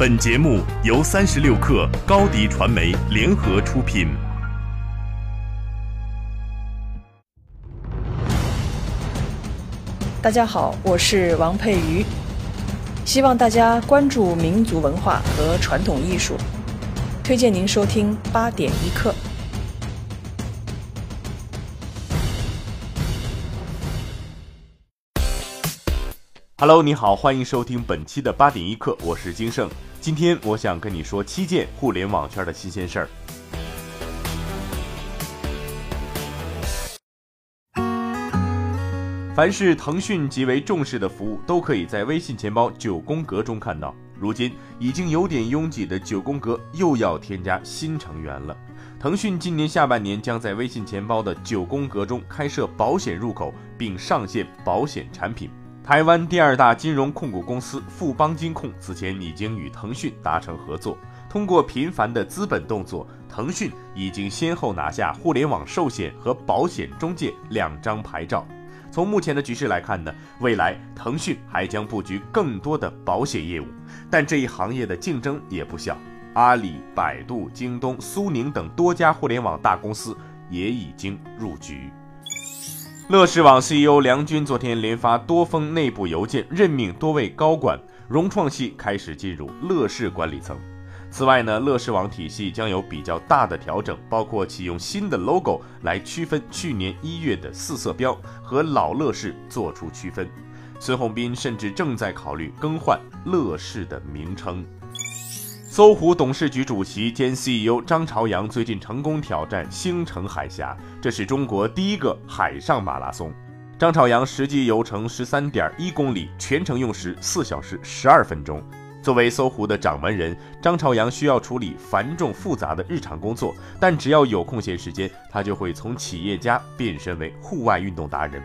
本节目由三十六克高低传媒联合出品。大家好，我是王佩瑜，希望大家关注民族文化和传统艺术，推荐您收听八点一刻。Hello，你好，欢迎收听本期的八点一刻，我是金盛。今天我想跟你说七件互联网圈的新鲜事儿。凡是腾讯极为重视的服务，都可以在微信钱包九宫格中看到。如今已经有点拥挤的九宫格又要添加新成员了。腾讯今年下半年将在微信钱包的九宫格中开设保险入口，并上线保险产品。台湾第二大金融控股公司富邦金控此前已经与腾讯达成合作，通过频繁的资本动作，腾讯已经先后拿下互联网寿险和保险中介两张牌照。从目前的局势来看呢，未来腾讯还将布局更多的保险业务，但这一行业的竞争也不小，阿里、百度、京东、苏宁等多家互联网大公司也已经入局。乐视网 CEO 梁军昨天连发多封内部邮件，任命多位高管，融创系开始进入乐视管理层。此外呢，乐视网体系将有比较大的调整，包括启用新的 logo 来区分去年一月的四色标和老乐视做出区分。孙宏斌甚至正在考虑更换乐视的名称。搜狐董事局主席兼 CEO 张朝阳最近成功挑战星城海峡，这是中国第一个海上马拉松。张朝阳实际游程十三点一公里，全程用时四小时十二分钟。作为搜狐的掌门人，张朝阳需要处理繁重复杂的日常工作，但只要有空闲时间，他就会从企业家变身为户外运动达人。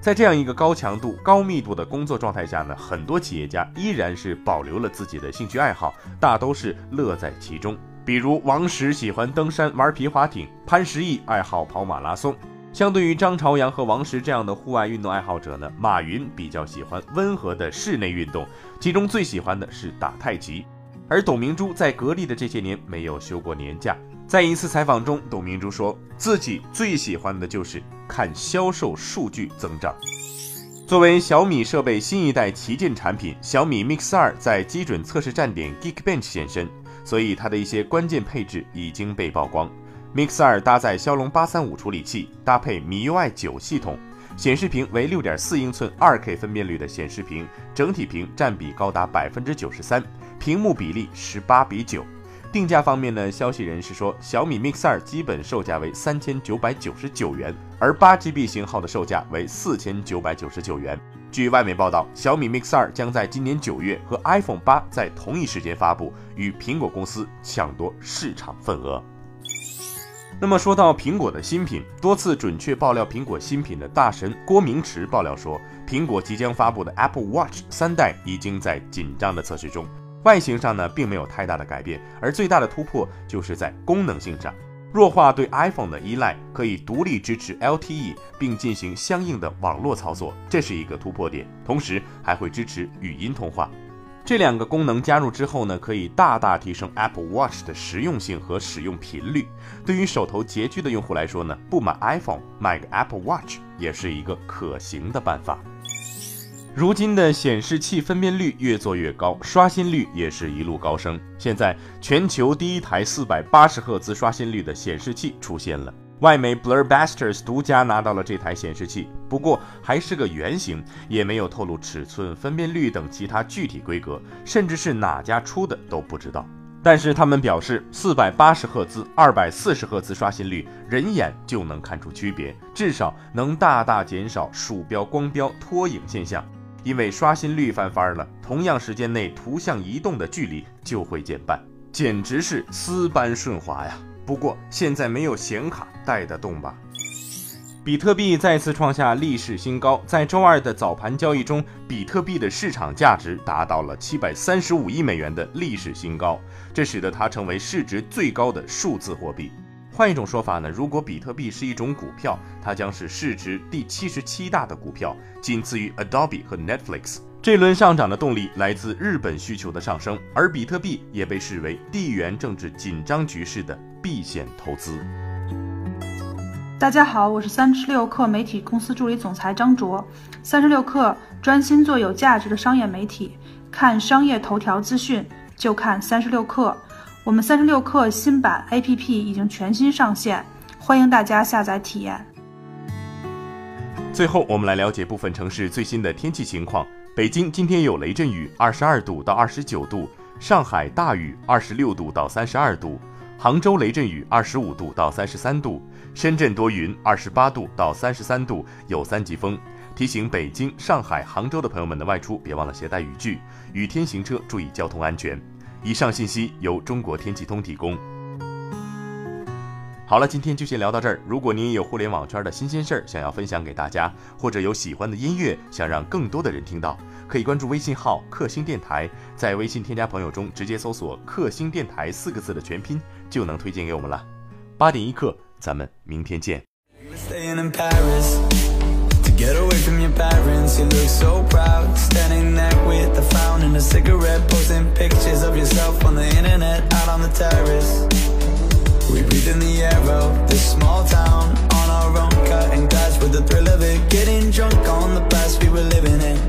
在这样一个高强度、高密度的工作状态下呢，很多企业家依然是保留了自己的兴趣爱好，大都是乐在其中。比如王石喜欢登山、玩皮划艇，潘石屹爱好跑马拉松。相对于张朝阳和王石这样的户外运动爱好者呢，马云比较喜欢温和的室内运动，其中最喜欢的是打太极。而董明珠在格力的这些年没有休过年假，在一次采访中，董明珠说自己最喜欢的就是看销售数据增长。作为小米设备新一代旗舰产品，小米 Mix 2在基准测试站点 Geekbench 现身，所以它的一些关键配置已经被曝光。Mix 2搭载骁龙八三五处理器，搭配 MIUI 九系统，显示屏为六点四英寸二 K 分辨率的显示屏，整体屏占比高达百分之九十三，屏幕比例十八比九。定价方面呢，消息人士说，小米 Mix 2基本售价为三千九百九十九元，而八 GB 型号的售价为四千九百九十九元。据外媒报道，小米 Mix 2将在今年九月和 iPhone 八在同一时间发布，与苹果公司抢夺市场份额。那么说到苹果的新品，多次准确爆料苹果新品的大神郭明池爆料说，苹果即将发布的 Apple Watch 三代已经在紧张的测试中，外形上呢并没有太大的改变，而最大的突破就是在功能性上，弱化对 iPhone 的依赖，可以独立支持 LTE 并进行相应的网络操作，这是一个突破点，同时还会支持语音通话。这两个功能加入之后呢，可以大大提升 Apple Watch 的实用性和使用频率。对于手头拮据的用户来说呢，不买 iPhone，买个 Apple Watch 也是一个可行的办法。如今的显示器分辨率越做越高，刷新率也是一路高升。现在，全球第一台四百八十赫兹刷新率的显示器出现了。外媒 Blurbusters 独家拿到了这台显示器，不过还是个原型，也没有透露尺寸、分辨率等其他具体规格，甚至是哪家出的都不知道。但是他们表示，四百八十赫兹、二百四十赫兹刷新率，人眼就能看出区别，至少能大大减少鼠标光标拖影现象。因为刷新率翻番了，同样时间内图像移动的距离就会减半，简直是丝般顺滑呀！不过现在没有显卡带得动吧？比特币再次创下历史新高，在周二的早盘交易中，比特币的市场价值达到了七百三十五亿美元的历史新高，这使得它成为市值最高的数字货币。换一种说法呢，如果比特币是一种股票，它将是市值第七十七大的股票，仅次于 Adobe 和 Netflix。这轮上涨的动力来自日本需求的上升，而比特币也被视为地缘政治紧张局势的避险投资。大家好，我是三十六氪媒体公司助理总裁张卓。三十六氪专心做有价值的商业媒体，看商业头条资讯就看三十六氪。我们三十六氪新版 APP 已经全新上线，欢迎大家下载体验。最后，我们来了解部分城市最新的天气情况。北京今天有雷阵雨，二十二度到二十九度；上海大雨，二十六度到三十二度；杭州雷阵雨，二十五度到三十三度；深圳多云，二十八度到三十三度，有三级风。提醒北京、上海、杭州的朋友们的外出别忘了携带雨具，雨天行车注意交通安全。以上信息由中国天气通提供。好了，今天就先聊到这儿。如果您也有互联网圈的新鲜事儿想要分享给大家，或者有喜欢的音乐想让更多的人听到，可以关注微信号“克星电台”，在微信添加朋友中直接搜索“克星电台”四个字的全拼，就能推荐给我们了。八点一刻，咱们明天见。Get away from your parents, you look so proud. Standing there with a phone and a cigarette Posting pictures of yourself on the internet Out on the terrace. We breathe in the air of this small town On our own, cutting glass with the thrill of it. Getting drunk on the past we were living in.